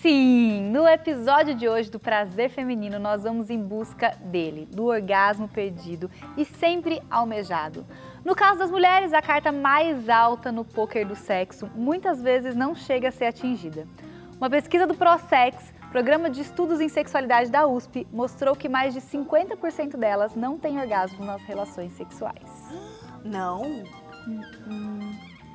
Sim, no episódio de hoje do Prazer Feminino, nós vamos em busca dele, do orgasmo perdido e sempre almejado. No caso das mulheres, a carta mais alta no poker do sexo muitas vezes não chega a ser atingida. Uma pesquisa do ProSex, Programa de Estudos em Sexualidade da USP, mostrou que mais de 50% delas não têm orgasmo nas relações sexuais. Não?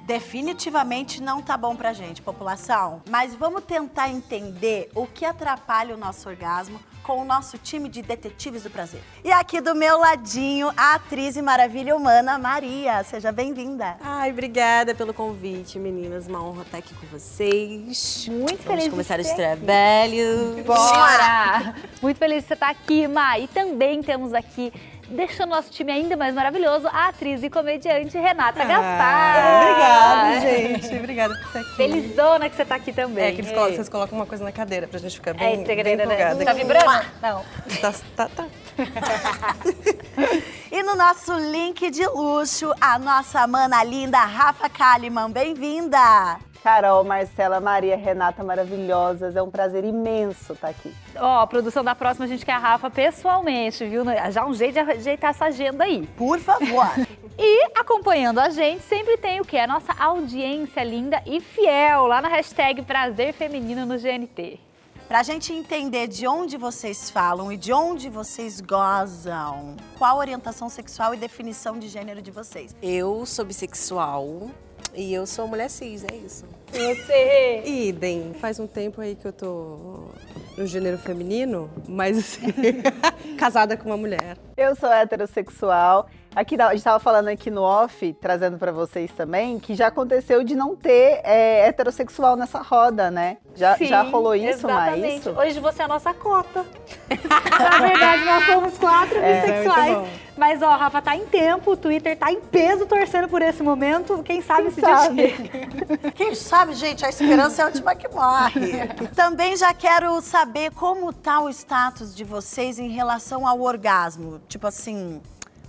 Definitivamente não tá bom pra gente, população. Mas vamos tentar entender o que atrapalha o nosso orgasmo com o nosso time de detetives do prazer. E aqui do meu ladinho, a atriz e maravilha humana, Maria. Seja bem-vinda. Ai, obrigada pelo convite, meninas. Uma honra estar aqui com vocês. Muito Vamos feliz começar de esse ter aqui. trabalho. Bora! Muito feliz de você estar aqui, Ma. E também temos aqui, deixando nosso time ainda mais maravilhoso, a atriz e comediante Renata Gaspar. Obrigada, gente. Obrigada por estar aqui. Felizona que você está aqui também. É que eles colocam, vocês colocam uma coisa na cadeira pra gente ficar É, bem, bem segredo, né? empolgada. Tá vibrando? Não. Tá, tá, tá. E no nosso link de luxo, a nossa mana linda, Rafa Kalimann. Bem-vinda! Carol, Marcela, Maria, Renata, maravilhosas. É um prazer imenso estar aqui. Ó, a produção da próxima a gente quer a Rafa pessoalmente, viu? Já um jeito de ajeitar essa agenda aí. Por favor. E acompanhando a gente sempre tem o que? A nossa audiência linda e fiel lá na hashtag Prazer Feminino no GNT. Pra gente entender de onde vocês falam e de onde vocês gozam, qual a orientação sexual e definição de gênero de vocês? Eu sou bissexual e eu sou mulher cis, é isso. Você! Idem. Faz um tempo aí que eu tô no gênero feminino, mas assim, casada com uma mulher. Eu sou heterossexual. Aqui a gente estava falando aqui no off, trazendo para vocês também, que já aconteceu de não ter é, heterossexual nessa roda, né? Já, Sim, já rolou isso, exatamente. mas isso? Hoje você é a nossa cota. Na verdade, nós somos quatro É, bissexuais. bom. Mas, ó, Rafa, tá em tempo, o Twitter tá em peso torcendo por esse momento. Quem sabe Quem se sabe? chega. Quem sabe, gente, a esperança é a última que morre. Também já quero saber como tá o status de vocês em relação ao orgasmo. Tipo assim,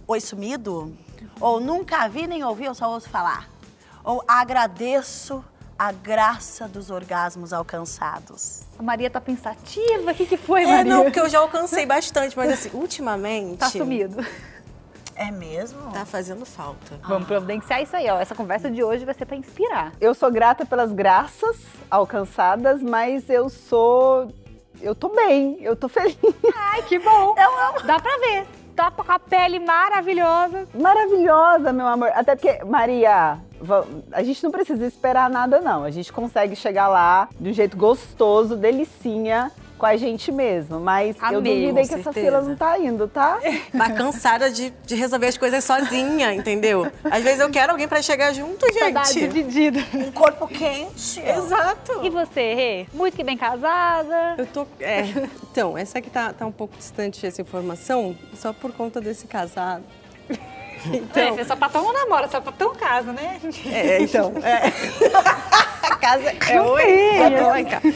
oi sumido? Ou nunca vi nem ouvi, eu só ouço falar. Ou agradeço a graça dos orgasmos alcançados. A Maria tá pensativa. O que, que foi, É, Maria? não, porque eu já alcancei bastante, mas assim, ultimamente. Tá sumido. É mesmo? Tá fazendo falta. Vamos providenciar isso aí, ó. Essa conversa de hoje vai ser pra inspirar. Eu sou grata pelas graças alcançadas, mas eu sou. Eu tô bem, eu tô feliz. Ai, que bom. Dá pra ver. Tá com a pele maravilhosa. Maravilhosa, meu amor. Até porque, Maria, a gente não precisa esperar nada, não. A gente consegue chegar lá de um jeito gostoso, delicinha, com a gente mesmo. Mas eu Amei, duvido aí com que essa certeza. fila não tá indo, tá? Tá cansada de, de resolver as coisas sozinha, entendeu? Às vezes eu quero alguém pra chegar junto, Saudade gente. dividida. Um corpo quente. Exato. E você, Rê? Muito que bem casada. Eu tô. É. Então, essa aqui tá, tá um pouco distante essa informação, só por conta desse casado. Então, é, sapatão não namora, sapatão casa, né? É, então. É. A casa é oi. tem, lá em casa.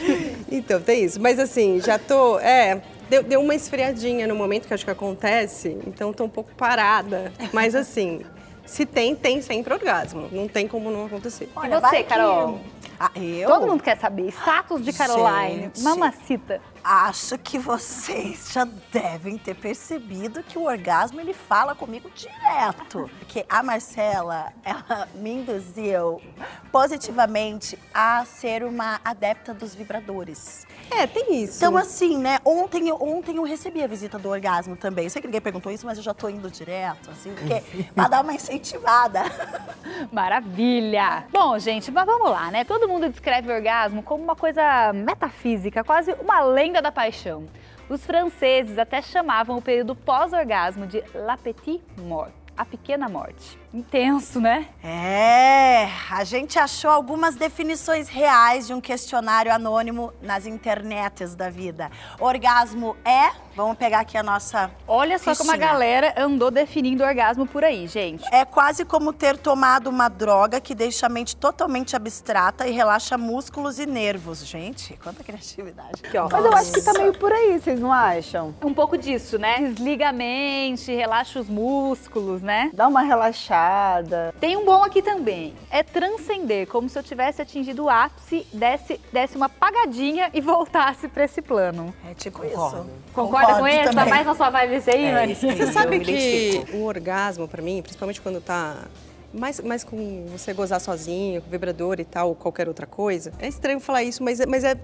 Então, tem isso. Mas assim, já tô. É. Deu, deu uma esfriadinha no momento que acho que acontece, então tô um pouco parada. Mas assim, se tem, tem sempre orgasmo. Não tem como não acontecer. e vai você, que- Carol? Ah, eu? Todo mundo quer saber. Status de Caroline. Gente. Mamacita. Acho que vocês já devem ter percebido que o orgasmo ele fala comigo direto. Porque a Marcela, ela me induziu positivamente a ser uma adepta dos vibradores. É, tem isso. Então, assim, né? Ontem, eu- ontem eu recebi a visita do orgasmo também. Eu sei que ninguém perguntou isso, mas eu já tô indo direto, assim, porque pra dar uma incentivada. Maravilha! Bom, gente, mas vamos lá, né? Todo mundo descreve o orgasmo como uma coisa metafísica, quase uma lenda da paixão. Os franceses até chamavam o período pós-orgasmo de la petite mort, a pequena morte. Intenso, né? É, a gente achou algumas definições reais de um questionário anônimo nas internets da vida. Orgasmo é, vamos pegar aqui a nossa Olha só como a fichinha. galera andou definindo orgasmo por aí, gente. É quase como ter tomado uma droga que deixa a mente totalmente abstrata e relaxa músculos e nervos. Gente, quanta criatividade. Aqui. Mas eu acho que tá meio por aí, vocês não acham? Um pouco disso, né? Desliga a mente, relaxa os músculos, né? Dá uma relaxada. Tem um bom aqui também. É transcender, como se eu tivesse atingido o ápice, desse, desse uma pagadinha e voltasse pra esse plano. É tipo Concordo. isso. Concorda com Concordo esse? Tá também. mais na sua vibe aí, É, isso. Você sabe que o orgasmo, pra mim, principalmente quando tá mais, mais com você gozar sozinho, com vibrador e tal, ou qualquer outra coisa. É estranho falar isso, mas, é- mas é,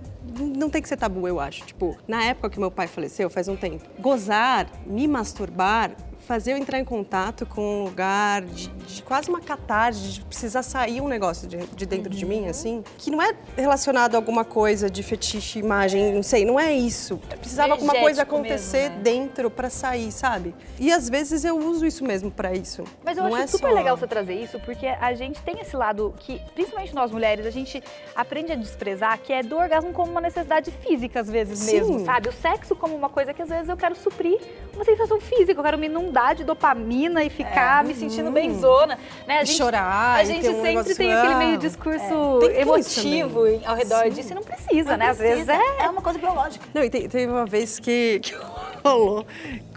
não tem que ser tabu, eu acho. Tipo, na época que meu pai faleceu, faz um tempo, gozar, me masturbar, fazer eu entrar em contato com um lugar de, de quase uma catarse, de precisar sair um negócio de, de dentro de mim, assim, que não é relacionado a alguma coisa de fetiche, imagem, não sei, não é isso. Precisava alguma coisa acontecer mesmo, né? dentro pra sair, sabe? E às vezes eu uso isso mesmo pra isso. Mas eu Não acho é super só- legal você trazer isso, porque a gente tem esse lado que, principalmente nós mulheres, a gente aprende a desprezar, que é do orgasmo como uma necessidade física, às vezes Sim. mesmo, sabe? O sexo como uma coisa que às vezes eu quero suprir uma sensação física, eu quero me inundar de dopamina e ficar me sentindo bem zona, né? A E chorar, A gente um sempre negócio- tem aquele meio discurso Tem isso emotivo ao redor disso e não precisa, Não né? Às vezes precisa. é é uma coisa biológica. Não, e te- teve uma vez que, que rolou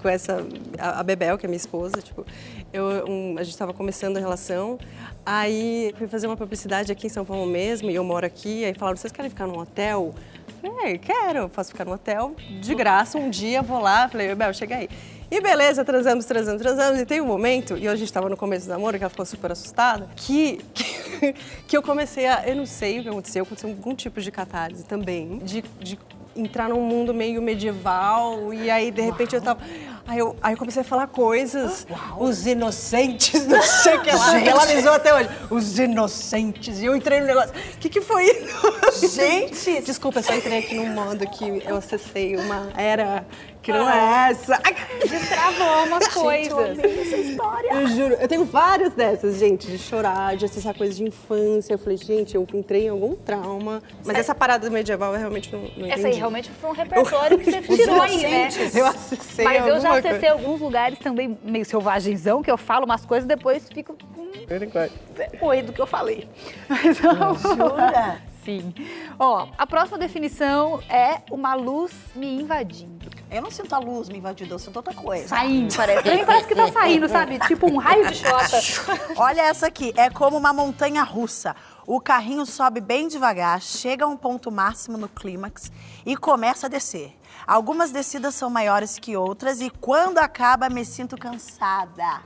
com essa, a, a Bebel, que é minha esposa, tipo, eu, um- a gente estava começando a relação, aí fui fazer uma publicidade aqui em São Paulo mesmo, e eu moro aqui, aí falaram, vocês querem ficar num hotel? Eu Falei, quero, eu posso ficar num hotel de graça, um dia vou lá, falei, Bebel, chega aí. E beleza, transamos, transamos, transamos, e tem um momento, e hoje a gente estava no começo do namoro, que ela ficou super assustada, que, que, que eu comecei a, eu não sei o que aconteceu, aconteceu algum tipo de catarse também, de, de entrar num mundo meio medieval e aí de repente eu tava aí eu, aí eu comecei a falar coisas. Os inocentes não sei o que lá realizou até hoje. Os inocentes e eu entrei no negócio. O que que foi isso? Gente, desculpa eu só entrei aqui num modo que eu acessei uma era que não é essa destravou umas coisas. essa história. eu juro eu tenho várias dessas gente de chorar de acessar coisas de infância eu falei gente eu entrei em algum trauma mas essa parada medieval eu realmente não, não entendi Essa aí realmente foi um repertório que você tirou aí, né? eu acessei Mas eu já acessei alguns lugares também meio selvagenzão, que eu falo umas coisas e depois fico com coisa. vergonha do que eu falei. Mas. Jura? Sim. Ó, a próxima definição é uma luz me invadindo. Eu não sinto a luz me invadindo, eu sinto outra coisa. Saindo, parece. Pra mim parece que tá saindo, sabe? Tipo um raio de chota. Olha essa aqui, é como uma montanha russa. O carrinho sobe bem devagar, chega a um ponto máximo no clímax e começa a descer. Algumas descidas são maiores que outras e quando acaba me sinto cansada.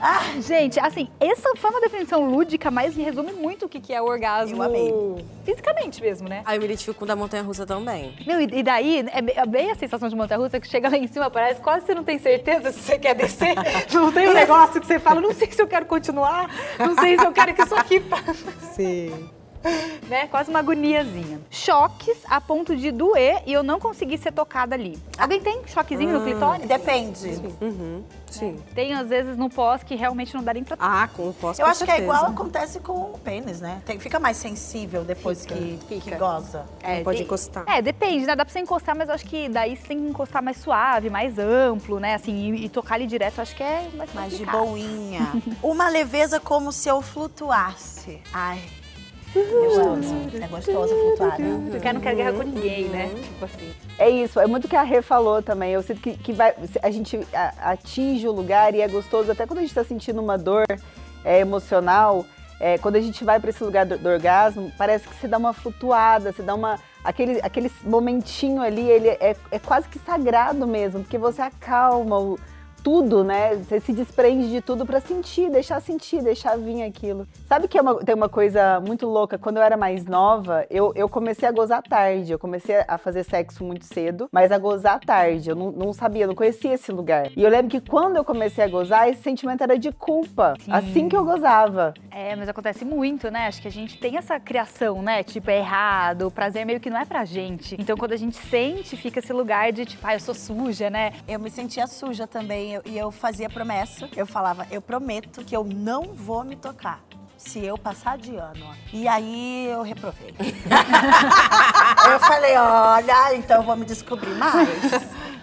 Ah, Gente, assim, essa foi uma definição lúdica, mas me resume muito o que que é o orgasmo. Eu amei. Fisicamente mesmo, né? Aí eu me identifico com o da montanha russa também. Meu, e daí, é bem- é bem a sensação de montanha-russa que chega lá em cima, parece quase você não tem certeza se você quer descer. Não tem um negócio que você fala, não sei se eu quero continuar, não sei se eu quero que isso aqui passe. Sim. né? Quase uma agoniazinha. Choques a ponto de doer e eu não conseguir ser tocada ali. Alguém tem choquezinho no clitóris? depende. Uhum. Sim. Tem, às vezes, no pós que realmente não dá nem pra... Ah, com o pós Eu com acho que é certeza. igual acontece com o pênis, né? Tem- fica mais sensível depois que, que fica. goza. Não pode tem- encostar. É, depende, né? Dá pra você encostar, mas eu acho que daí você tem que encostar mais suave, mais amplo, né? Assim, e, e tocar ali direto, eu acho que é mais Mais de complicado. boinha. Uma leveza como se eu flutuasse. Ai. Eu amo. É gostoso flutuar, né? Porque eu não quero guerra com ninguém, né? Tipo assim. É isso, é muito o que a Rê falou também. Eu sinto que, que vai, a gente atinge o lugar e é gostoso, até quando a gente tá sentindo uma dor é, emocional, é, quando a gente vai para esse lugar do, do orgasmo, parece que você dá uma flutuada, você dá uma. Aquele, aquele momentinho ali, ele é, é quase que sagrado mesmo, porque você acalma o, tudo, né? Você se desprende de tudo pra sentir, deixar sentir, deixar vir aquilo. Sabe que é uma- tem uma coisa muito louca? Quando eu era mais nova, eu, eu comecei a gozar tarde. Eu comecei a fazer sexo muito cedo, mas a gozar tarde. Eu não, não sabia, não conhecia esse lugar. E eu lembro que quando eu comecei a gozar, esse sentimento era de culpa. Sim. Assim que eu gozava. É, mas acontece muito, né? Acho que a gente tem essa criação, né? Tipo, é errado, o prazer meio que não é pra gente. Então, quando a gente sente, fica esse lugar de tipo, ah, eu sou suja, né? Eu me sentia suja também também, eu- e eu fazia promessa. Eu falava, eu prometo que eu não vou me tocar. Se eu passar de ano. E aí eu reprovei. eu falei, olha, então eu vou me descobrir mais.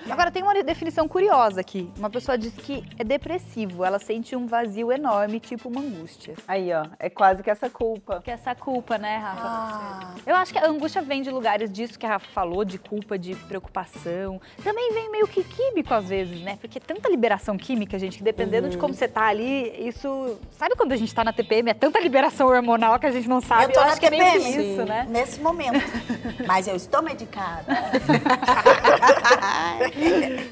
Agora tem uma definição curiosa aqui. Uma pessoa diz que é depressivo, ela sente um vazio enorme, tipo uma angústia. Aí, ó, é quase que essa culpa. Que é essa culpa, né, Rafa? Ah, Eu acho que a angústia vem de lugares disso que a Rafa falou, de culpa, de preocupação. Também vem meio que químico às vezes, né? Porque tanta liberação química, gente, que dependendo de como você tá ali, isso. Sabe quando a gente tá na TPM? É tanta liberação hormonal que a gente não sabe. eu tô na acho que é TPM, isso, né? nesse momento. Mas eu estou medicada.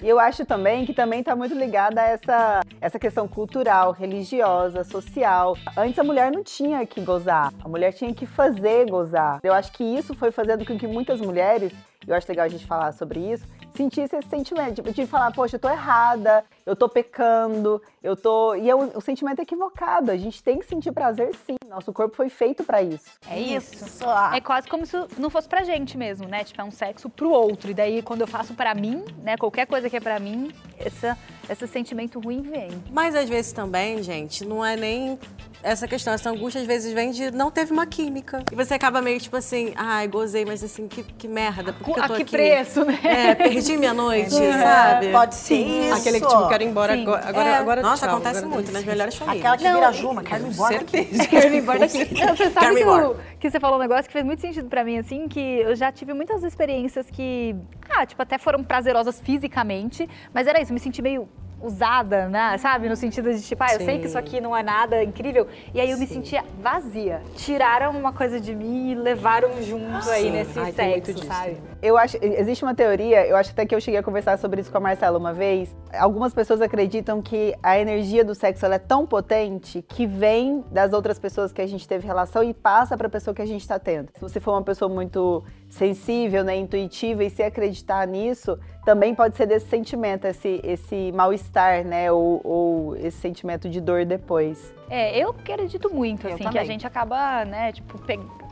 E eu acho também que também está muito ligada a essa, essa questão cultural, religiosa, social. Antes a mulher não tinha que gozar, a mulher tinha que fazer gozar. Eu acho que isso foi fazendo com que muitas mulheres, eu acho legal a gente falar sobre isso, sentisse esse sentimento de, de falar, poxa, eu tô errada, eu tô pecando, eu tô. E é um, um sentimento equivocado. A gente tem que sentir prazer sim. Nosso corpo foi feito para isso. É isso. Isso. É quase como se não fosse pra gente mesmo, né? Tipo, é um sexo pro outro. E daí, quando eu faço pra mim, né? Qualquer coisa que é pra mim, essa, esse sentimento ruim vem. Mas às vezes também, gente, não é nem essa questão. Essa angústia às vezes vem de não teve uma química. E você acaba meio tipo assim, ai, gozei, mas assim, que, que merda. Por que eu a tô que aqui? preço, né? É, perdi minha noite, sabe? Pode ser isso. Aquele que tipo, quero ir embora Sim. agora. Agora, É. agora Nossa, tchau, acontece agora muito nas melhores famílias. Aquela que Não, vira Juma, quero ir embora daqui. Certeza. Quero ir embora daqui. Não, você sabe que, o- que você falou um negócio que fez muito sentido pra mim, assim, que eu já tive muitas experiências que, ah, tipo, até foram prazerosas fisicamente, mas era isso, me senti meio usada, né? Sabe? No sentido de, tipo, ah, eu sei que isso aqui não é nada incrível. E aí eu me sentia vazia. Tiraram uma coisa de mim e levaram junto aí nesse Ai, sexo, disso. sabe? Eu acho, existe uma teoria, eu acho até que eu cheguei a conversar sobre isso com a Marcela uma vez. Algumas pessoas acreditam que a energia do sexo ela é tão potente que vem das outras pessoas que a gente teve relação e passa para a pessoa que a gente está tendo. Se você for uma pessoa muito sensível, né, intuitiva e se acreditar nisso, também pode ser desse sentimento, esse, esse mal-estar, né, ou, ou esse sentimento de dor depois. É, eu acredito muito, assim, que a gente acaba, né, tipo,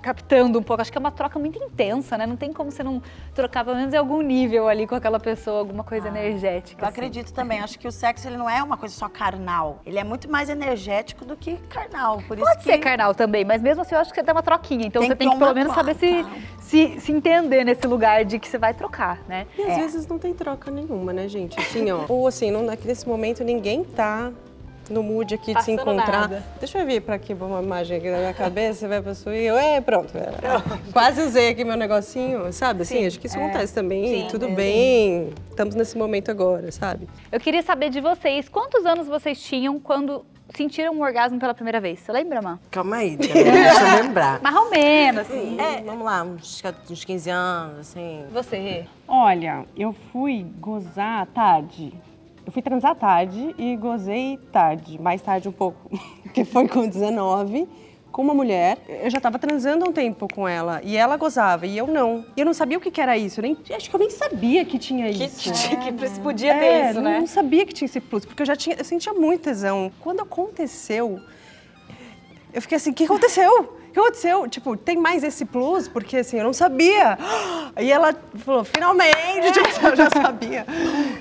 captando um pouco. Acho que é uma troca muito intensa, né? Não tem como você não trocar, pelo menos em algum nível ali com aquela pessoa, alguma coisa energética. Eu assim. acredito também. Acho que o sexo ele não é uma coisa só carnal. Ele é muito mais energético do que carnal. Por isso Pode que ser carnal também, mas mesmo assim eu acho que você dá uma troquinha. Então Tem você que tem que pelo menos saber se, se, se entender nesse lugar de que você vai trocar, né? E às vezes não tem troca nenhuma, né, gente? Assim, ó. Ou assim, não, nesse momento ninguém tá no mood aqui de se Passando encontrar. nada. Deixa eu vir pra aqui uma imagem aqui na minha cabeça, vai pra sua e eu, é, pronto. é, Quase usei aqui meu negocinho, sabe? Assim, acho que isso acontece também. Sim, Tudo é. bem, estamos nesse momento agora, sabe? Eu queria saber de vocês, quantos anos vocês tinham quando sentiram um orgasmo pela primeira vez? Você lembra, Má? Calma aí, deixa eu lembrar. Mais ou menos, assim. É, vamos lá, uns, uns 15 anos, assim. Você, Rê? Olha, eu fui gozar tarde. Eu fui transar tarde e gozei tarde, mais tarde um pouco, que foi com 19, com uma mulher. Eu já tava transando há um tempo com ela e ela gozava e eu não. E eu não sabia o que, que era isso, eu nem, acho que eu nem sabia que tinha isso. Que podia É, não, não sabia que tinha esse plus, porque eu já tinha, eu sentia muito tesão. Quando aconteceu, eu fiquei assim, o que aconteceu? O que aconteceu? Tipo, tem mais esse plus? Porque assim, eu não sabia. E ela falou, finalmente, tipo, eu já sabia.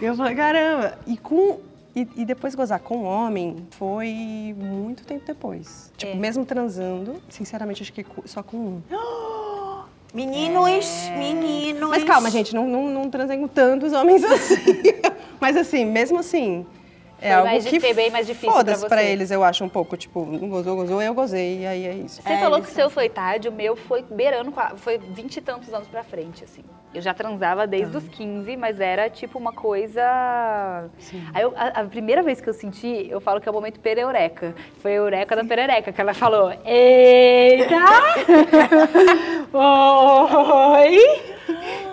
E eu falei, caramba. E com. E, e depois gozar com um homem foi muito tempo depois. Tipo, mesmo transando, sinceramente, acho que só com um. Meninos, meninos. Mas calma, gente, não, não, não transei com tantos homens assim. Mas assim, mesmo assim, é Foi algo mais que foi bem mais difícil foda-se pra pra eles, eu acho um pouco, tipo, não gozou, gozou, eu gozei, e aí é isso. Você falou que o seu foi tarde, o meu foi beirando, foi vinte e tantos anos pra frente, assim. Eu já transava desde os 15, mas era tipo uma coisa. Aí eu- a, a primeira vez que eu senti, eu falo que é o momento pereureca. Foi a eureka da perereca, que ela falou: Eita! Oi!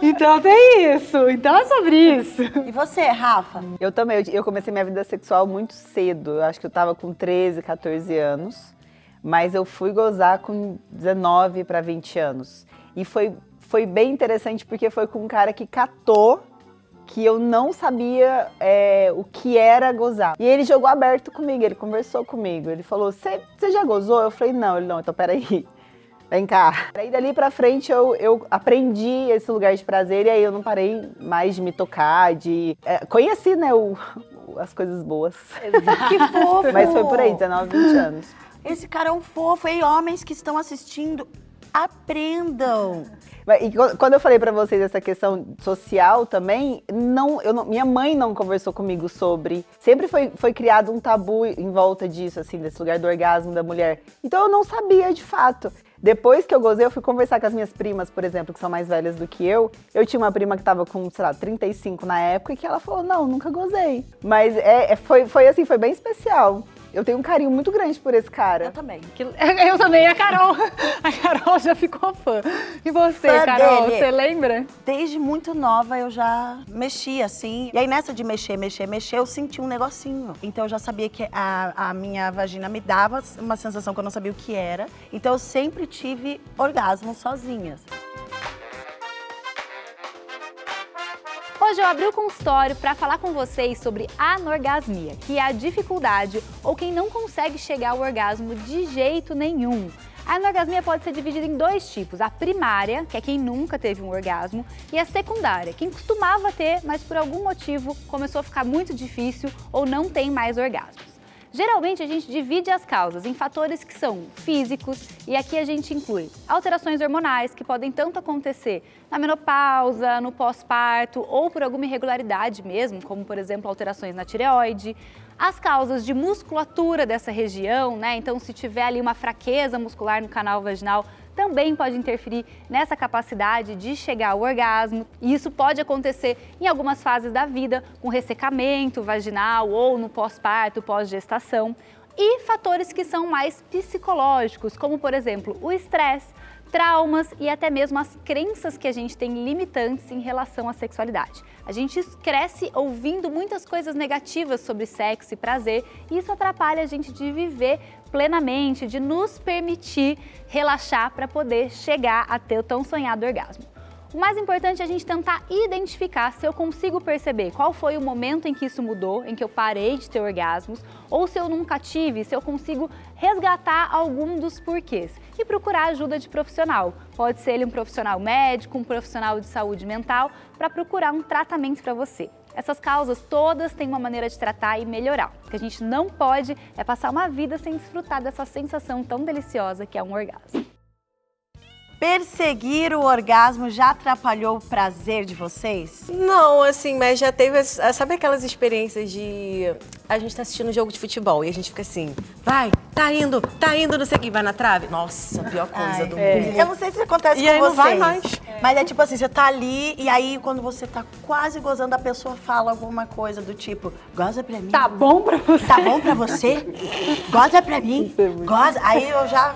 Então tem isso, então é sobre isso. E você, Rafa? Eu também, eu, eu comecei minha vida sexual muito cedo. Eu acho que eu tava com 13, 14 anos. Mas eu fui gozar com 19 para 20 anos. E foi, foi bem interessante porque foi com um cara que catou que eu não sabia é, o que era gozar. E ele jogou aberto comigo, ele conversou comigo. Ele falou: Você já gozou? Eu falei: Não. Ele: Não, então peraí. Vem cá. Aí dali pra frente eu, eu aprendi esse lugar de prazer e aí eu não parei mais de me tocar, de. é, conheci, né, o- o- as coisas boas. Que fofo! Mas foi por aí, 19, 20 anos. Esse cara é um fofo. E homens que estão assistindo, aprendam. E qu- quando eu falei pra vocês essa questão social também, não, eu não- minha mãe não conversou comigo sobre. Sempre foi, foi criado um tabu em volta disso, assim, desse lugar do orgasmo da mulher. Então eu não sabia de fato. Depois que eu gozei, eu fui conversar com as minhas primas, por exemplo, que são mais velhas do que eu. Eu tinha uma prima que tava com, sei lá, 35 na época e que ela falou: Não, nunca gozei. Mas é, é- foi, foi assim, foi bem especial. Eu tenho um carinho muito grande por esse cara. Eu também. Eu também, a Carol. A Carol já ficou fã. E você, Fã Carol, dele. você lembra? Desde muito nova eu já mexia assim. E aí nessa de mexer, mexer, mexer, eu senti um negocinho. Então eu já sabia que a, a minha vagina me dava uma sensação que eu não sabia o que era. Então eu sempre tive orgasmos sozinhas. Hoje eu abri o consultório para falar com vocês sobre anorgasmia, que é a dificuldade ou quem não consegue chegar ao orgasmo de jeito nenhum. A anorgasmia pode ser dividida em dois tipos: a primária, que é quem nunca teve um orgasmo, e a secundária, quem costumava ter, mas por algum motivo começou a ficar muito difícil ou não tem mais orgasmos. Geralmente a gente divide as causas em fatores que são físicos e aqui a gente inclui alterações hormonais que podem tanto acontecer na menopausa, no pós-parto ou por alguma irregularidade mesmo, como por exemplo alterações na tireoide. As causas de musculatura dessa região, né? Então, se tiver ali uma fraqueza muscular no canal vaginal, também pode interferir nessa capacidade de chegar ao orgasmo. E isso pode acontecer em algumas fases da vida, com ressecamento vaginal ou no pós-parto, pós-gestação. E fatores que são mais psicológicos, como por exemplo o estresse, traumas e até mesmo as crenças que a gente tem limitantes em relação à sexualidade. A gente cresce ouvindo muitas coisas negativas sobre sexo e prazer e isso atrapalha a gente de viver plenamente, de nos permitir relaxar para poder chegar a ter o tão sonhado orgasmo. O mais importante é a gente tentar identificar se eu consigo perceber qual foi o momento em que isso mudou, em que eu parei de ter orgasmos, ou se eu nunca tive, se eu consigo resgatar algum dos porquês e procurar ajuda de profissional. Pode ser ele um profissional médico, um profissional de saúde mental, para procurar um tratamento para você. Essas causas todas têm uma maneira de tratar e melhorar. O que a gente não pode é passar uma vida sem desfrutar dessa sensação tão deliciosa que é um orgasmo. Perseguir o orgasmo já atrapalhou o prazer de vocês? Não, assim, mas já teve. Sabe aquelas experiências de. A gente tá assistindo um jogo de futebol e a gente fica assim, vai, tá indo, tá indo, não sei o que, vai na trave. Nossa, a pior coisa Ai, do é. mundo. Eu não sei se acontece E com aí não vocês. vai mais. Mas é tipo assim, você tá ali e aí quando você tá quase gozando, a pessoa fala alguma coisa do tipo, goza pra mim. Tá bom pra você? Tá bom pra você? Goza pra mim. Goza. Aí eu já.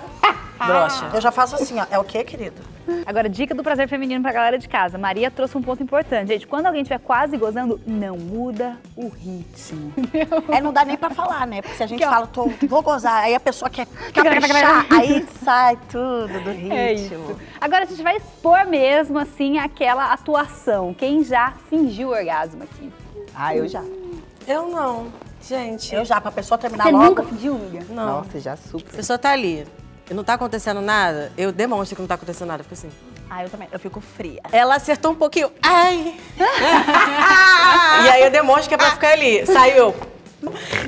Eu já faço assim, ó. É o quê, querido? Agora, dica do prazer feminino pra galera de casa. Maria trouxe um ponto importante. Gente, quando alguém estiver quase gozando, não muda o ritmo. É, não dá nem pra falar, né? Porque se a gente fala, tô, vou gozar, aí a pessoa quer caprichar, aí sai tudo do ritmo. É isso. Agora a gente vai expor mesmo, assim, aquela atuação. Quem já fingiu orgasmo aqui? Ah, eu já. Eu não. Gente, Eu já, pra pessoa terminar Você logo. nunca fingiu, amiga? não. Nossa, já A super. pessoa tá ali e não tá acontecendo nada, eu demonstro que não tá acontecendo nada. Fico assim. Ah, eu também. Eu fico fria. Ela acertou um pouquinho. Ai! e aí eu demonstro que é pra ficar ali. Saiu.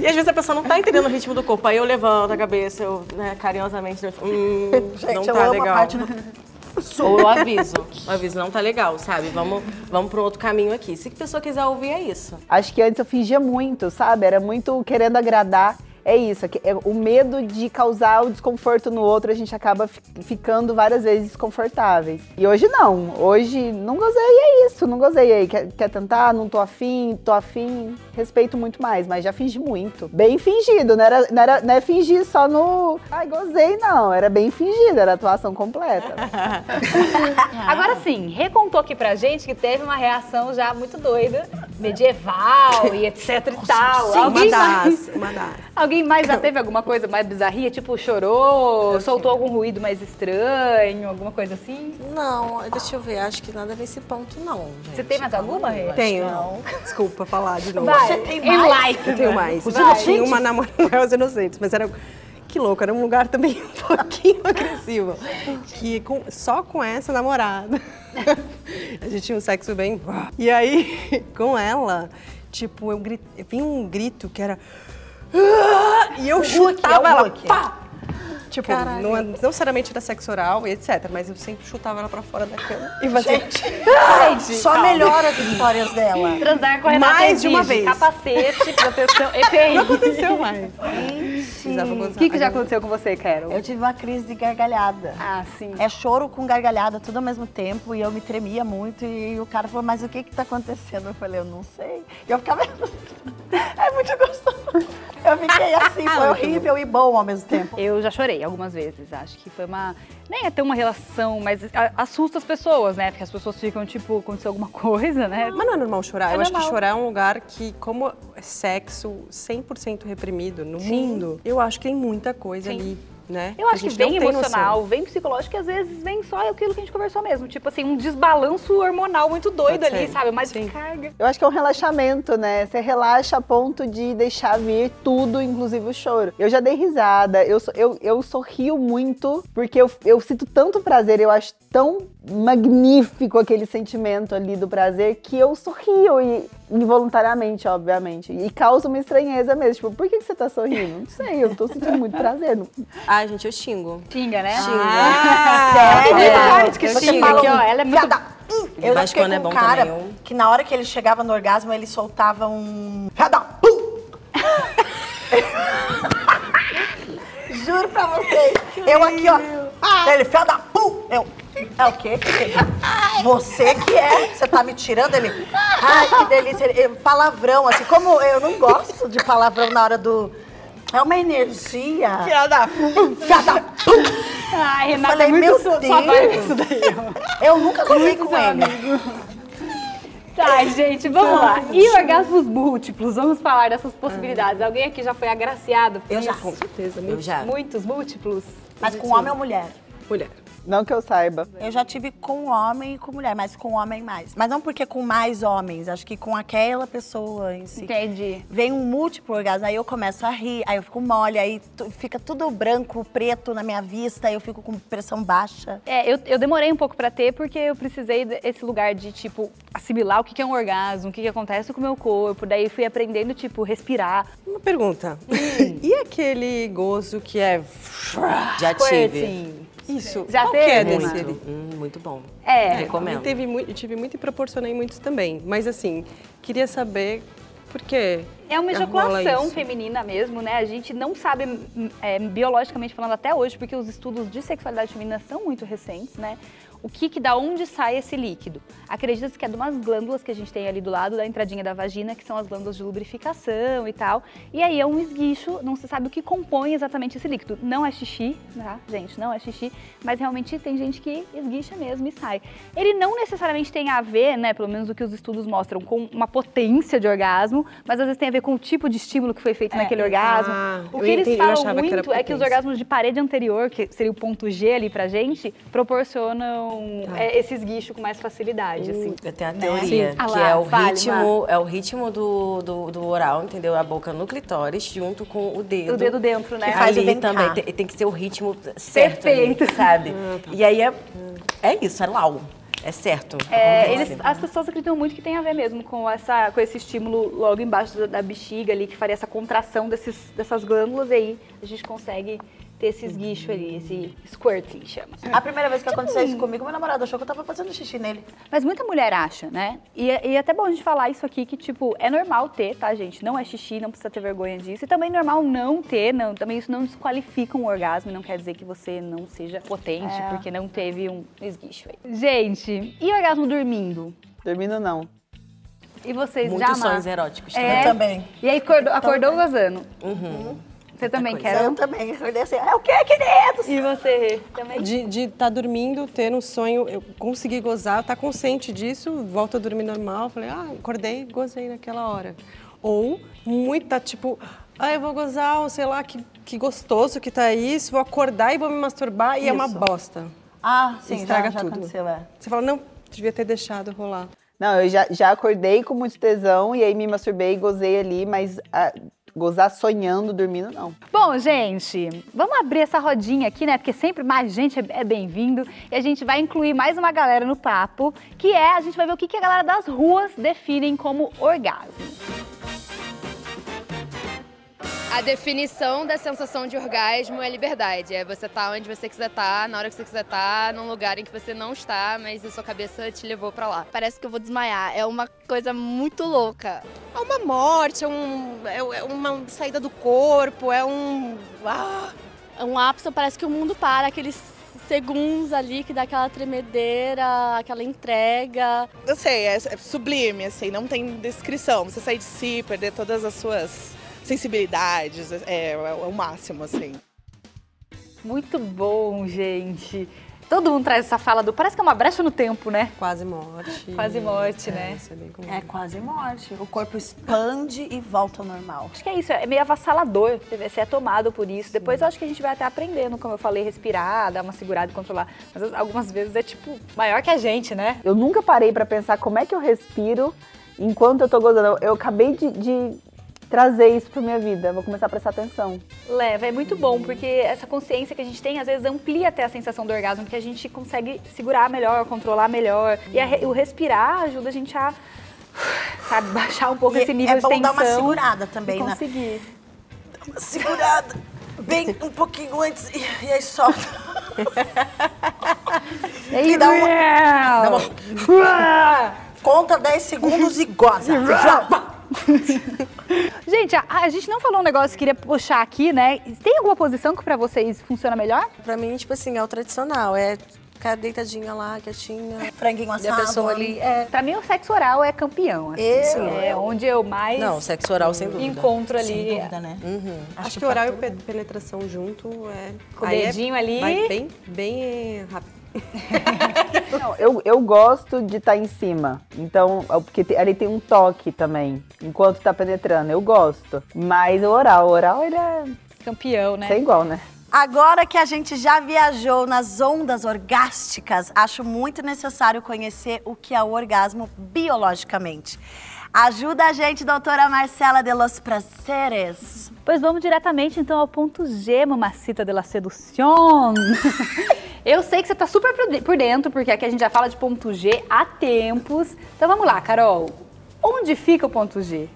E às vezes a pessoa não tá entendendo o ritmo do corpo. Aí eu levanto a cabeça, eu, né, carinhosamente, hum, Gente, não eu tá legal. parte do... Ou eu aviso. Eu aviso, não tá legal, sabe? Vamos, vamos pra um outro caminho aqui. Se a pessoa quiser ouvir, é isso. Acho que antes eu fingia muito, sabe? Era muito querendo agradar. É isso, é o medo de causar o desconforto no outro, a gente acaba fi- ficando várias vezes desconfortáveis. E hoje não, hoje não gozei, é isso, não gozei aí. Quer, quer tentar? Não tô afim, tô afim. Respeito muito mais, mas já fingi muito. Bem fingido, não era, não era não é fingir só no. Ai, gozei, não. Era bem fingido, era atuação completa. Agora sim, recontou aqui pra gente que teve uma reação já muito doida, medieval e etc e tal. Uma alguém, mais, das, uma das. alguém mais já teve alguma coisa mais bizarrinha? Tipo, chorou, soltou algum ruído mais estranho, alguma coisa assim? Não, deixa eu ver. Acho que nada nesse ponto, não. Gente. Você tem mais alguma, Rê? Tenho. Desculpa falar de novo. Vai, Você tem enlighten. mais? Eu tenho mais. Eu tinha uma namorada, os inocentes, mas era que louco, era um lugar também um pouquinho agressivo. Que com- só com essa namorada, a gente tinha um sexo bem. E aí, com ela, tipo, eu, gri- eu vi um grito que era. "Ah!" E eu chutava é o ela. Pá! Tipo, não, não necessariamente era sexo oral e etc. Mas eu sempre chutava ela pra fora da cama e fazia. Só melhora as histórias dela. Transar com a Renata Mais de uma vez. Capacete, proteção, EPI. Não aconteceu mais. O que, que já aconteceu com você, Carol? Eu tive uma crise de gargalhada. Ah, sim. É choro com gargalhada, tudo ao mesmo tempo, e eu me tremia muito, e o cara falou, mas o que que tá acontecendo? Eu falei, eu não sei. E eu ficava, é muito gostoso. Eu fiquei assim, foi horrível e bom ao mesmo tempo. Eu já chorei algumas vezes. Acho que foi uma. Nem é ter uma relação, mas assusta as pessoas, né? Porque as pessoas ficam, tipo, aconteceu alguma coisa, né? Mas não é normal chorar. É eu acho que normal. chorar é um lugar que, como é sexo 100% reprimido no mundo, eu acho que tem muita coisa ali, né? Eu acho que vem emocional, noção. vem psicológico e às vezes vem só aquilo que a gente conversou mesmo. Tipo assim, um desbalanço hormonal muito doido ali, sabe? Uma Sim. descarga. Eu acho que é um relaxamento, né? Você relaxa a ponto de deixar vir tudo, inclusive o choro. Eu já dei risada, eu, eu, eu sorrio muito, porque eu, eu sinto tanto prazer, eu acho tão magnífico aquele sentimento ali do prazer, que eu sorrio, e, involuntariamente, obviamente. E causa uma estranheza mesmo. Tipo, por que, que você tá sorrindo? Não sei, eu tô sentindo muito prazer. Não- Ai, gente, eu xingo. Xinga, né? Sério? É, que Você xinga fala aqui, ó. um Ela é muito. fiada. Hum, Eu Mas quando é um bom cara também, eu- que na hora que ele chegava no orgasmo, ele soltava um... Juro pra vocês. Eu aqui, ó. Ele, fiada. Pum! Eu... É o quê? Você que é? Você tá me tirando? Ele... Ai, que delícia. Ele, palavrão, assim. Como eu não gosto de palavrão na hora do... É uma energia. Fiada. Fiada. Pum! Ai, Renata, falei, é muito meu sua, Deus. sua vibe isso daí, ó. Eu nunca gozei com ele. Tá, gente, vamos lá. E orgasmos múltiplos? Vamos falar dessas possibilidades. Alguém aqui já foi agraciado por Eu já. isso? Com certeza, Eu muito. já. Muitos múltiplos? Mas com homem ou mulher? Mulher. Não que eu saiba. Eu já tive com homem e com mulher, mas com homem mais. Mas não porque com mais homens, acho que com aquela pessoa em si. Entendi. Vem um múltiplo orgasmo, aí eu começo a rir, aí eu fico mole, aí fica tudo branco, preto na minha vista, aí eu fico com pressão baixa. É, eu, eu demorei um pouco pra ter porque eu precisei desse lugar de, tipo, assimilar o que que é um orgasmo, o que que acontece com o meu corpo. Daí fui aprendendo, tipo, respirar. Uma pergunta. e aquele gozo que é. Já tive. Squirting. Isso. Já qual que é teve, desse? Muito, hum, muito bom. É, Eu Recomendo. teve muito, eu tive muito e proporcionei muitos também. Mas assim, queria saber por quê. É uma ejaculação feminina mesmo, né? A gente não sabe, hum, é, biologicamente falando até hoje, porque os estudos de sexualidade feminina são muito recentes, né? O que que da onde sai esse líquido? Acredita-se que é de umas glândulas que a gente tem ali do lado da entradinha da vagina, que são as glândulas de lubrificação e tal. E aí é um esguicho, não se sabe o que compõe exatamente esse líquido. Não é xixi, tá? Gente, não é xixi, mas realmente tem gente que esguicha mesmo e sai. Ele não necessariamente tem a ver, né, pelo menos o que os estudos mostram, com uma potência de orgasmo, mas às vezes tem a ver com o tipo de estímulo que foi feito naquele orgasmo. Ah, o que eles entendi, falam achava que muito é que os orgasmos de parede anterior, que seria o ponto G ali pra gente, proporcionam Tá. é, esse esguicho com mais facilidade, assim. Eu tenho a teoria, Sim. Ah que lá, é o fale, ritmo, é o ritmo do, do, do oral, entendeu? A boca no clitóris junto com o dedo. O dedo dentro, né? Que faz o Ali também tem, tem que ser o ritmo certo, ali, Perfeito. sabe? E aí é, é isso, é lau. É certo. É, eles- as pessoas acreditam muito que tem a ver mesmo com, essa, com esse estímulo logo embaixo da, da bexiga ali, que faria essa contração desses, dessas glândulas, e aí a gente consegue ter esse esguicho ali, esse squirting, chama. A primeira vez que aconteceu isso comigo, meu namorado achou que eu tava fazendo xixi nele. Mas muita mulher acha, né? E, e é até bom a gente falar isso aqui, que, tipo, é normal ter, tá, gente? Não é xixi, não precisa ter vergonha disso. E também é normal não ter, não, também isso não desqualifica um orgasmo, não quer dizer que você não seja potente, É. porque não teve um esguicho aí. Gente, e orgasmo dormindo? Dormindo não. E vocês Muitos já, sonhos Mar? eróticos É. Eu também. E aí acordou, acordou gozando? Uhum. Você também coisa. quer? Eu também. Eu acordei assim, é o quê, queridos? E você também? De estar dormindo, ter um sonho, eu consegui gozar, estar consciente disso, volto a dormir normal. Falei, ah, acordei, gozei naquela hora. Ou muita, tipo, ah, eu vou gozar, ou sei lá, que, que gostoso que tá isso, vou acordar e vou me masturbar e é uma Isso. bosta. Ah, sim, Estraga já, já tudo. aconteceu, é. Você fala, não, devia ter deixado rolar. Não, eu já, já acordei com muito tesão e aí me masturbei e gozei ali, mas ah, gozar sonhando, dormindo, não. Bom, gente, vamos abrir essa rodinha aqui, né? Porque sempre mais gente é é bem-vindo. E a gente vai incluir mais uma galera no papo, que é, a gente vai ver o que que a galera das ruas definem como orgasmo. A definição da sensação de orgasmo é liberdade. É você estar onde você quiser estar, na hora que você quiser estar, num lugar em que você não está, mas a sua cabeça te levou pra lá. Parece que eu vou desmaiar. É uma coisa muito louca. É uma morte, é, um, é, é uma saída do corpo, é um. Ah. É um ápice, parece que o mundo para, aqueles segundos ali que dá aquela tremedeira, aquela entrega. Eu sei, é, é sublime, assim, não tem descrição. Você sair de si, perder todas as suas sensibilidades, é, é o máximo, assim. Muito bom, gente. Todo mundo traz essa fala do. Parece que é uma brecha no tempo, né? Quase morte. Quase morte, né? isso é bem comum. É quase morte. O corpo expande e volta ao normal. Acho que é isso, é meio avassalador. Você é tomado por isso. Depois eu acho que a gente vai até aprendendo, como eu falei, respirar, dar uma segurada e controlar. Mas algumas vezes é tipo maior que a gente, né? Eu nunca parei pra pensar como é que eu respiro enquanto eu tô gozando. Eu, eu acabei de, de trazer isso pra minha vida. Vou começar a prestar atenção. Leva, é muito bom, porque essa consciência que a gente tem, às vezes, amplia até a sensação do orgasmo, porque a gente consegue segurar melhor, controlar melhor. E a o respirar ajuda a gente a, sabe, baixar um pouco E esse nível é bom de tensão. dar uma segurada também, né? conseguir. Uma segurada. Bem um pouquinho antes e, e aí solta. E aí, dá uma- Conta 10 segundos e goza. Gente, a, a gente não falou um negócio que queria puxar aqui, né? Tem alguma posição que pra vocês funciona melhor? Pra mim, tipo assim, é o tradicional. É ficar deitadinha lá, quietinha. Franguinho E a assado. pessoa ali. É. Pra mim, o sexo oral é campeão. Assim, Eu? É onde eu mais Não, sexo oral sem dúvida. encontro ali. Sem dúvida, né? Acho, que oral e pe- penetração junto é. Com o aí é- dedinho ali. Vai bem, bem rápido. Não, eu, eu gosto de estar em cima. Então, é porque ali tem um toque também, enquanto tá penetrando. Eu gosto. Mas o oral, o oral, ele é Campeão, né? sem igual, né? Agora que a gente já viajou nas ondas orgásticas, acho muito necessário conhecer o que é o orgasmo biologicamente. Ajuda a gente, doutora Marcela de los Prazeres. Pois vamos diretamente então ao ponto G, mamacita de la sedução. Eu sei que você tá super por de- por dentro, porque aqui a gente já fala de ponto G há tempos. Então vamos lá, Carol. Onde fica o ponto G?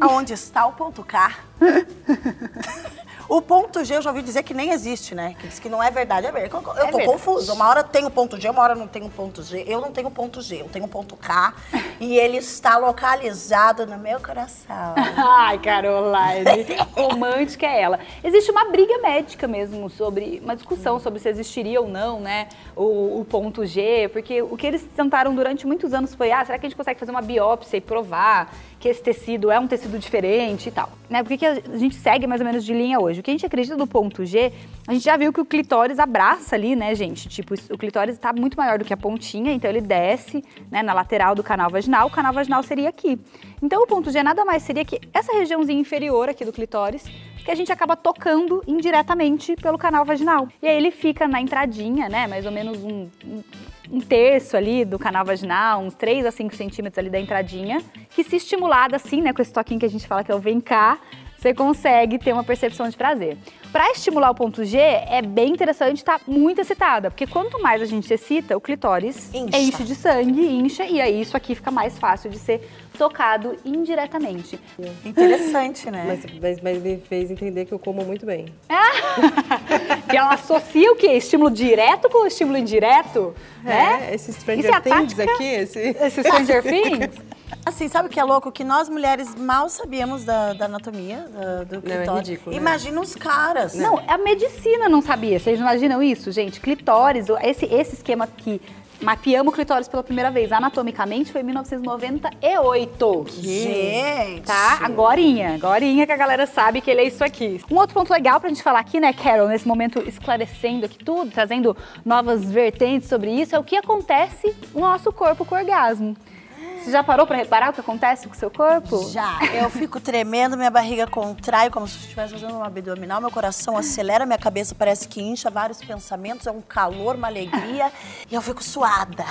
Aonde está o ponto K? O ponto G eu já ouvi dizer que nem existe, né? Que diz que não é verdade. É verdade. Eu tô verdade. confusa. Uma hora tem o ponto G, uma hora não tem o ponto G. Eu não tenho ponto G, eu tenho ponto K. e ele está localizado no meu coração. Ai, Caroline, romântica é ela. Existe uma briga médica mesmo sobre, uma discussão sobre se existiria ou não, né, o, o ponto G, porque o que eles tentaram durante muitos anos foi, ah, será que a gente consegue fazer uma biópsia e provar que esse tecido é um tecido diferente e tal, né? Por que a gente segue mais ou menos de linha hoje? O que a gente acredita do ponto G, a gente já viu que o clitóris abraça ali, né, gente? Tipo, o clitóris está muito maior do que a pontinha, então ele desce, né, na lateral do canal vaginal, o canal vaginal seria aqui. Então o ponto G nada mais seria que essa regiãozinha inferior aqui do clitóris, que a gente acaba tocando indiretamente pelo canal vaginal. E aí ele fica na entradinha, né, mais ou menos um, um- terço ali do canal vaginal, uns 3 a 5 centímetros ali da entradinha, que se estimulada assim, né, com esse toquinho que a gente fala que é o vem cá, você consegue ter uma percepção de prazer. Para estimular o ponto G, é bem interessante estar muito excitada, porque quanto mais a gente excita, o clitóris Incha. enche de sangue, incha, e aí isso aqui fica mais fácil de ser tocado indiretamente. Interessante, né? Mas, mas, mas me fez entender que eu como muito bem. que ela associa o quê? Estímulo direto com estímulo indireto? né? É, esse Isso Stranger é Things tática? aqui, esse. Esse Stranger Things? Assim, sabe o que é louco? Que nós mulheres mal sabíamos da, da anatomia da- do Não, é clitóris. ridículo, né? Imagina os caras. Não, a medicina não sabia. Vocês imaginam isso, gente? Clitóris, esse, esse esquema que mapeamos o clitóris pela primeira vez anatomicamente foi em 1998. Gente. Tá? Agorinha, agorinha que a galera sabe que ele é isso aqui. Um outro ponto legal pra gente falar aqui, né, Carol, nesse momento esclarecendo aqui tudo, trazendo novas vertentes sobre isso, é o que acontece no nosso corpo com o orgasmo. Você já parou pra reparar o que acontece com o seu corpo? Já. Eu fico tremendo, minha barriga contrai como se estivesse fazendo um abdominal, meu coração acelera, minha cabeça parece que incha, vários pensamentos, é um calor, uma alegria e eu fico suada.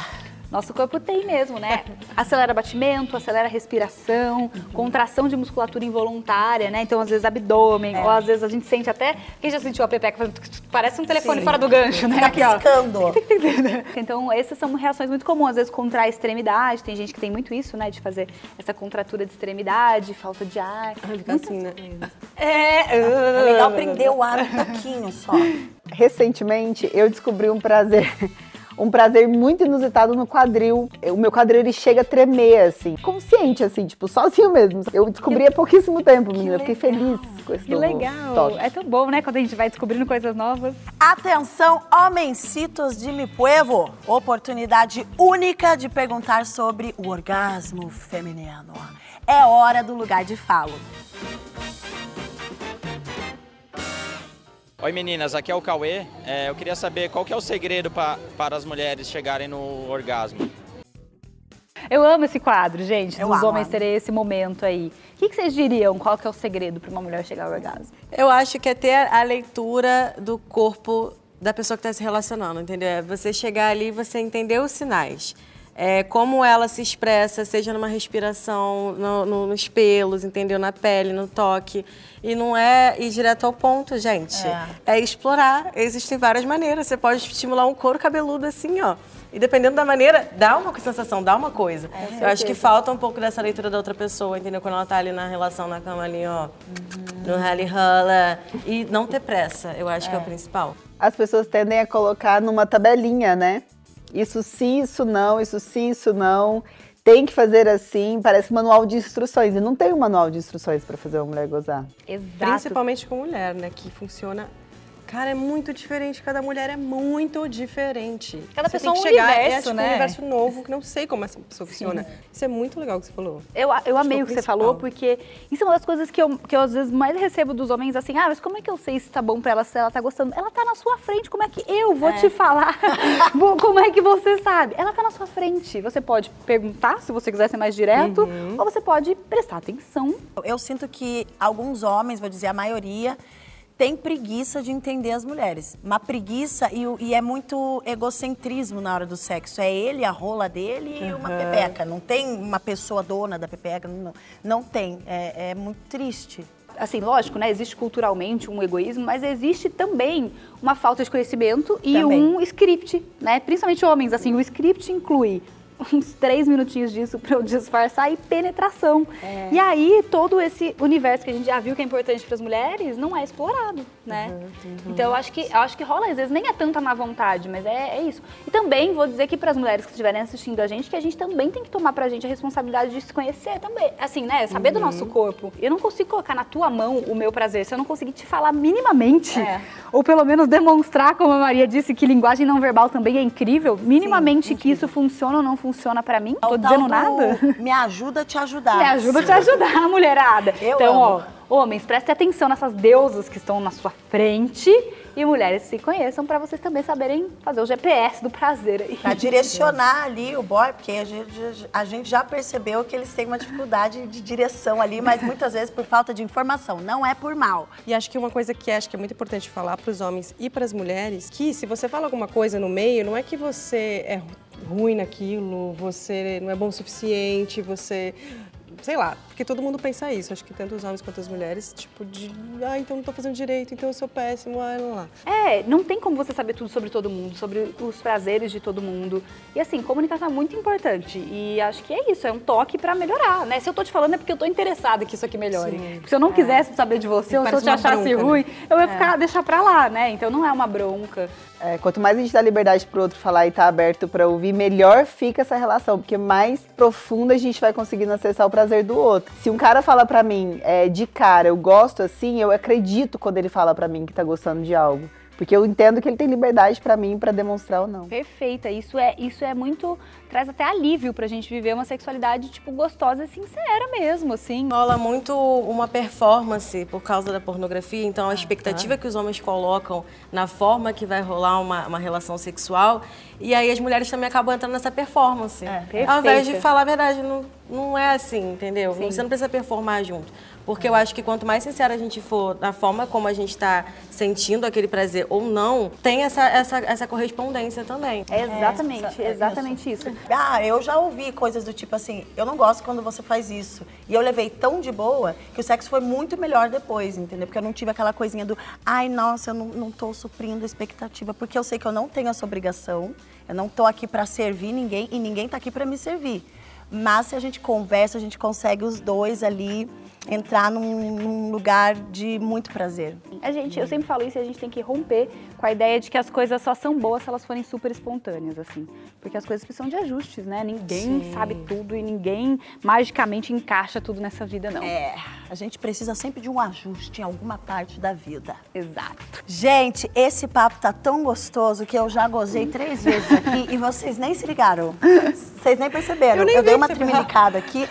Nosso corpo tem mesmo, né? Acelera batimento, acelera respiração, contração de musculatura involuntária, né? Então, às vezes, abdômen, ou às vezes a gente sente até. Quem já sentiu a pepeca fazendo. Parece um telefone Sim. fora do gancho, né? Fica Aqui, ó. piscando. Então, essas são reações muito comuns. Às vezes, contrai a extremidade. Tem gente que tem muito isso, né? De fazer essa contratura de extremidade, falta de ar. Fica assim, né? É, É legal prender o ar um pouquinho só. Recentemente, eu descobri um prazer, um prazer muito inusitado no quadril. O meu quadril ele chega a tremer assim, consciente assim, tipo, sozinho mesmo. Eu descobri há pouquíssimo tempo, menina. Fiquei feliz com esse Que legal. toque. É tão bom, né? Quando a gente vai descobrindo coisas novas. Atenção, homencitos de Mi Puevo. Oportunidade única de perguntar sobre o orgasmo feminino. É hora do lugar de falo. Oi meninas, aqui é o Cauê. É, eu queria saber qual que é o segredo pa- para as mulheres chegarem no orgasmo. Eu amo esse quadro, gente, Eu dos amo, homens terem esse momento aí. O que, que vocês diriam? Qual que é o segredo para uma mulher chegar ao orgasmo? Eu acho que é ter a leitura do corpo da pessoa que está se relacionando, entendeu? É você chegar ali e você entender os sinais. É, como ela se expressa, seja numa respiração, no- no- nos pelos, entendeu? Na pele, no toque. E não é ir direto ao ponto, gente. É. explorar. Existem várias maneiras. Você pode estimular um couro cabeludo assim, ó. E dependendo da maneira, dá uma sensação, dá uma coisa. Eu acho que falta um pouco dessa leitura da outra pessoa, entendeu? Quando ela tá ali na relação, na cama ali, ó. No rally rola. E não ter pressa, eu acho que é o principal. As pessoas tendem a colocar numa tabelinha, né? Isso sim, isso não, isso sim, isso não. Tem que fazer assim, parece manual de instruções. E não tem um manual de instruções para fazer uma mulher gozar. Exato. Principalmente com mulher, né? Que funciona. Cara, é muito diferente. Cada mulher é muito diferente. Cada Você pessoa tem que é um chegar, é universo, tipo, né? um universo novo, que não sei como essa pessoa funciona. Isso é muito legal que você falou. Eu, eu amei é o que você falou, porque isso é uma das coisas que eu, que eu às vezes mais recebo dos homens, assim, ah, mas como é que eu sei se tá bom pra ela, se ela tá gostando? Ela tá na sua frente, como é que eu vou te falar? Como é que você sabe? Ela tá na sua frente. Você pode perguntar, se você quiser ser mais direto, Uhum. ou você pode prestar atenção. Eu sinto que alguns homens, vou dizer a maioria, tem preguiça de entender as mulheres. Uma preguiça e, e é muito egocentrismo na hora do sexo. É ele, a rola dele e uma pepeca. Não tem uma pessoa dona da pepeca. Não, não tem. É, é muito triste. Assim, lógico, né? Existe culturalmente um egoísmo, mas existe também uma falta de conhecimento e Também. um script, né? Principalmente homens, assim, o script inclui uns três minutinhos disso para eu disfarçar e penetração. É. E aí, todo esse universo que a gente já viu que é importante para as mulheres não é explorado, né? Uhum, Então, eu acho que eu acho que rola, às vezes, nem é tanta má vontade, mas é, é isso. E também vou dizer que para as mulheres que estiverem assistindo a gente, que a gente também tem que tomar pra gente a responsabilidade de se conhecer também. Assim, né? Saber do Uhum. nosso corpo. Eu não consigo colocar na tua mão o meu prazer se eu não conseguir te falar minimamente. É. Ou pelo menos demonstrar, como a Maria disse, que linguagem não verbal também é incrível. Minimamente que isso funciona ou não funciona pra mim. É o Tô tal dizendo do nada. Me ajuda a te ajudar. Me ajuda a te ajudar, mulherada. Eu então, amo. ó, homens, prestem atenção nessas deusas que estão na sua frente. E mulheres se conheçam pra vocês também saberem fazer o GPS do prazer aí. Pra direcionar ali o boy, porque a gente, a gente já percebeu que eles têm uma dificuldade de direção ali, mas muitas vezes por falta de informação. Não é por mal. E acho que uma coisa que acho que é muito importante falar para os homens e para as mulheres, que se você fala alguma coisa no meio, não é que você é ruim naquilo, você não é bom o suficiente, você sei lá, porque todo mundo pensa isso. Acho que tanto os homens quanto as mulheres, tipo de, ah, então não tô fazendo direito, então eu sou péssimo, ah, lá, lá. É, não tem como você saber tudo sobre todo mundo, sobre os prazeres de todo mundo. E assim, comunicação é muito importante. E acho que é isso, é um toque pra melhorar, né? Se eu tô te falando é porque eu tô interessada que isso aqui melhore. Porque se eu não quisesse saber de você, ou se eu te achasse bronca, né? ruim, eu ia ficar, deixar pra lá, né? Então não é uma bronca. É, quanto mais a gente dá liberdade pro outro falar e tá aberto pra ouvir, melhor fica essa relação, porque mais profunda a gente vai conseguindo acessar o prazer do outro. Se um cara fala pra mim é, de cara, eu gosto assim, eu acredito quando ele fala pra mim que tá gostando de algo. Porque eu entendo que ele tem liberdade pra mim pra demonstrar ou não. Perfeita. Isso é, isso é muito. traz até alívio pra gente viver uma sexualidade, tipo, gostosa e sincera mesmo, assim. Rola muito uma performance por causa da pornografia, então a expectativa que os homens colocam na forma que vai rolar uma, uma relação sexual, e aí as mulheres também acabam entrando nessa performance. Ao invés de falar a verdade, não, não é assim, entendeu? Você não precisa performar junto. Porque eu acho que quanto mais sincera a gente for na forma como a gente está sentindo aquele prazer ou não, tem essa, essa, essa correspondência também. É exatamente, exatamente isso. Ah, eu já ouvi coisas do tipo assim, eu não gosto quando você faz isso. E eu levei tão de boa que o sexo foi muito melhor depois, entendeu? Porque eu não tive aquela coisinha do, ai, nossa, eu não, não tô suprindo a expectativa. Porque eu sei que eu não tenho essa obrigação, eu não tô aqui para servir ninguém e ninguém tá aqui para me servir. Mas se a gente conversa, a gente consegue os dois ali entrar num, num lugar de muito prazer. A gente, eu sempre falo isso, a gente tem que romper com a ideia de que as coisas só são boas se elas forem super espontâneas, assim. Porque as coisas precisam de ajustes, né? Ninguém sabe tudo e ninguém magicamente encaixa tudo nessa vida, não. É, a gente precisa sempre de um ajuste em alguma parte da vida. Exato. Gente, esse papo tá tão gostoso que eu já gozei três vezes aqui e vocês nem se ligaram. Vocês nem perceberam. Eu nem dei uma você tremilicada aqui.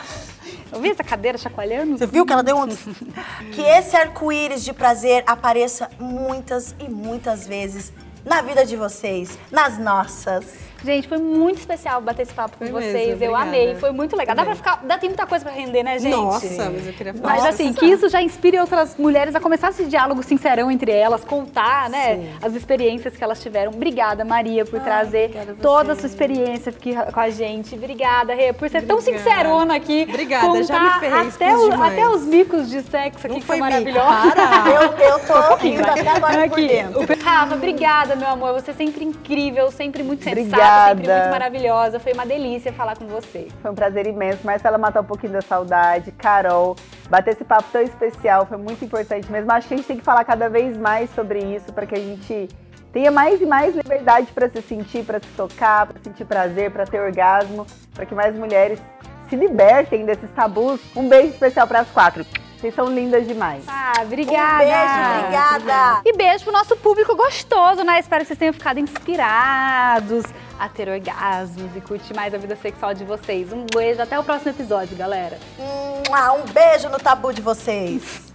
Eu vi essa cadeira chacoalhando? Você viu que ela deu um... que esse arco-íris de prazer apareça muitas e muitas vezes na vida de vocês, nas nossas. Gente, foi muito especial bater esse papo com Foi vocês. mesmo, eu amei, foi muito legal. Dá pra ficar. Dá, tem muita coisa pra render, né, gente? Nossa, mas eu queria falar. Mas assim, que isso já inspire outras mulheres a começar esse diálogo sincerão entre elas, contar, né, as experiências que elas tiveram. Obrigada, Maria, por trazer obrigada a toda a sua experiência aqui com a gente. Obrigada, Rê, por ser tão Obrigada. sincerona aqui. Obrigada, já me contar fez, até, o- até os micos de sexo aqui, Não que foi para. Eu, eu tô rindo até agora por Aqui. dentro. O- Rafa, obrigada, meu amor. Você é sempre incrível, sempre muito sensata, Obrigada. Sempre muito maravilhosa. Foi uma delícia falar com você. Foi um prazer imenso. Marcela matou um pouquinho da saudade. Carol, bater esse papo tão especial foi muito importante mesmo. Acho que a gente tem que falar cada vez mais sobre isso para que a gente tenha mais e mais liberdade para se sentir, para se tocar, para sentir prazer, para ter orgasmo, para que mais mulheres se libertem desses tabus. Um beijo especial para as quatro. Vocês são lindas demais. Ah, obrigada. Um beijo, obrigada. E beijo pro nosso público gostoso, né? Espero que vocês tenham ficado inspirados a ter orgasmos e curtir mais a vida sexual de vocês. Um beijo, até o próximo episódio, galera. Um beijo no tabu de vocês.